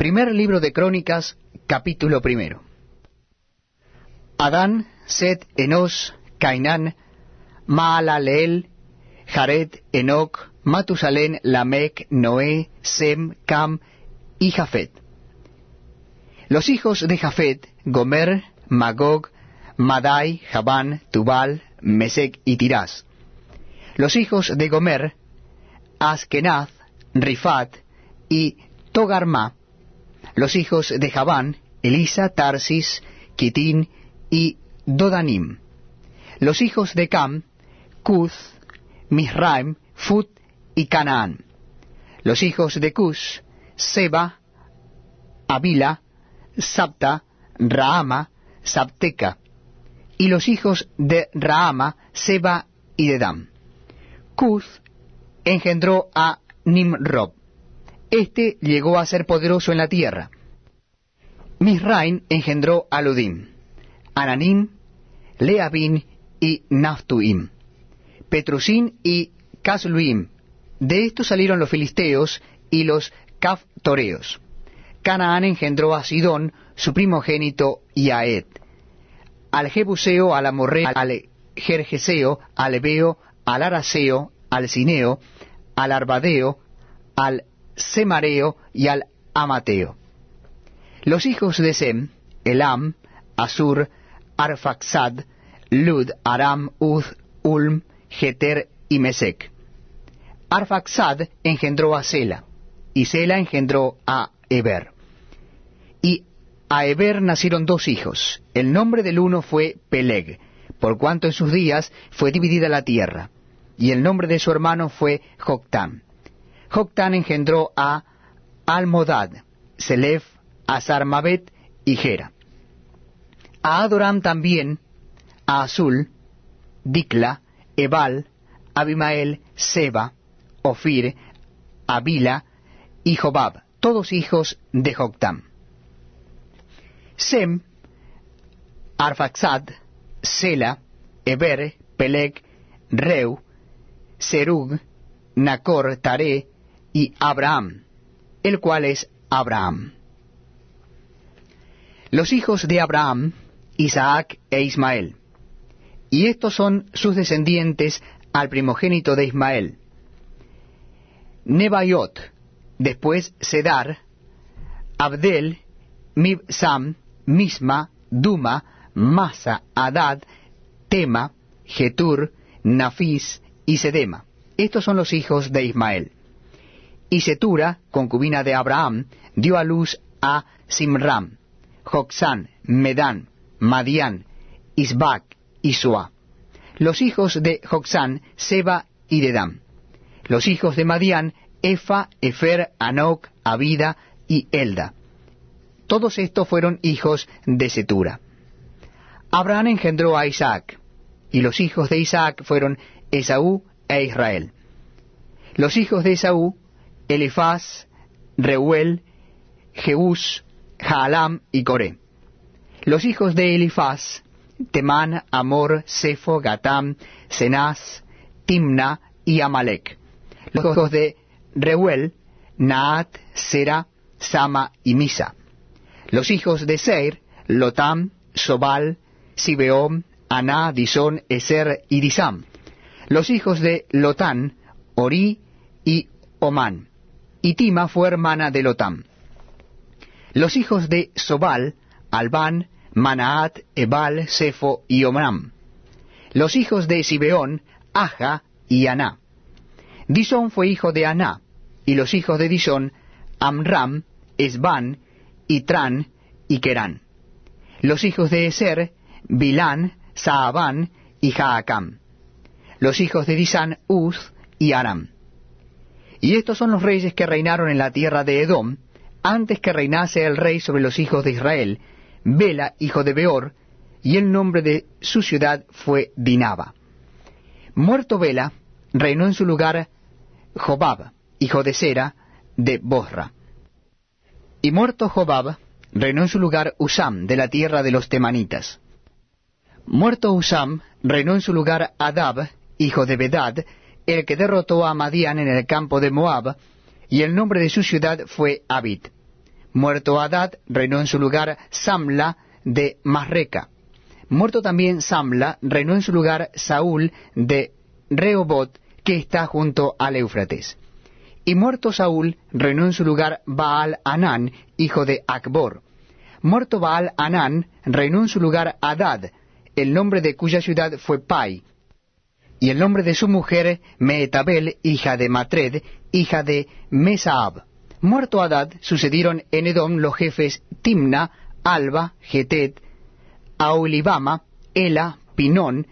Primer libro de Crónicas, capítulo primero. Adán, Set, Enos, Cainán, Maalaleel, Jared, Enoc, Matusalén, Lamec, Noé, Sem, Cam y Jafet. Los hijos de Jafet, Gomer, Magog, Madai, Jabán, Tubal, Mesec y Tirás. Los hijos de Gomer, Askenaz, Rifat y Togarma. Los hijos de Jabán, Elisa, Tarsis, Kitín y Dodanim. Los hijos de Cam, Cuth, Misraim, Fut y Canaán. Los hijos de Cus, Seba, Abila, Sapta, Raama, Sapteca. Y los hijos de Raama, Seba y Dedam. Cus engendró a Nimrob. Este llegó a ser poderoso en la tierra. Misraim engendró a Ludim, Ananim, Leabin y Naftuim, Petrusim y Casluim. De estos salieron los filisteos y los Caftoreos. Canaán engendró a Sidón, su primogénito, y a Ed. Al Jebuseo, al Amorreo, al Jerjeseo, al Ebeo, al Araseo, al Cineo, al Arbadeo, al Semareo y al Amateo. Los hijos de Sem, Elam, Asur, Arfaxad, Lud, Aram, Uz, Ulm, Geter y Mesec. Arfaxad engendró a Sela, y Sela engendró a Eber. Y a Eber nacieron dos hijos. El nombre del uno fue Peleg, por cuanto en sus días fue dividida la tierra y el nombre de su hermano fue Joctán. Joctán engendró a Almodad, Selef, Azarmabet y Gera. A Adoram también, a Azul, Dikla, Ebal, Abimael, Seba, Ofir, Abila y Jobab, todos hijos de Joctán. Sem, Arfaxad, Sela, Eber, Peleg, Reu, Serug, Nacor, Tare y Abraham, el cual es Abraham. Los hijos de Abraham, Isaac e Ismael. Y estos son sus descendientes al primogénito de Ismael. Nebaiot, después Sedar, Abdel, Mibsam, Misma, Duma, Masa, Adad, Tema, Getur, Nafis y Sedema. Estos son los hijos de Ismael. Y Setura, concubina de Abraham, dio a luz a Simram, Joxán, Medán, Madián, Isbac y Suá. Los hijos de Joxán, Seba y Dedam. Los hijos de Madián, Efa, Efer, Anoc, Abida y Elda. Todos estos fueron hijos de Setura. Abraham engendró a Isaac, y los hijos de Isaac fueron Esaú e Israel. Los hijos de Esaú, Elifaz, Reuel, Jeús, Jaalam y Coré. Los hijos de Elifaz, Temán, Amor, Sefo, Gatam, Senaz, Timna y Amalek. Los hijos de Reuel, Naat, Sera, Sama y Misa. Los hijos de Seir, Lotam, Sobal, Sibeom, Aná, Disón, Eser y Disam los hijos de Lotán, Ori y Omán. Y Tima fue hermana de Lotán. Los hijos de Sobal, Albán, Manaat, Ebal, Sefo y Omram. Los hijos de Sibeón, Aja y Aná. Disón fue hijo de Aná, y los hijos de Disón, Amram, Esban, Itran y Kerán. Los hijos de Eser, Bilán, Saabán y Jaacam los hijos de Disán, Uz y Aram. Y estos son los reyes que reinaron en la tierra de Edom, antes que reinase el rey sobre los hijos de Israel, Bela, hijo de Beor, y el nombre de su ciudad fue Dinaba. Muerto Bela, reinó en su lugar Jobab, hijo de Sera, de Bosra. Y muerto Jobab, reinó en su lugar Usam, de la tierra de los Temanitas. Muerto Usam, reinó en su lugar Adab, hijo de Bedad, el que derrotó a Madián en el campo de Moab, y el nombre de su ciudad fue Abid. Muerto Adad, reinó en su lugar Samla de Masreca. Muerto también Samla, reinó en su lugar Saúl de Rehobot, que está junto al Éufrates. Y muerto Saúl, reinó en su lugar Baal Anán, hijo de Acbor. Muerto Baal Anán, reinó en su lugar Adad, el nombre de cuya ciudad fue Pai, y el nombre de su mujer Meetabel, hija de Matred, hija de Mesaab. Muerto Adad, sucedieron en Edom los jefes Timna, Alba, Getet, Aulibama, Ela, Pinón,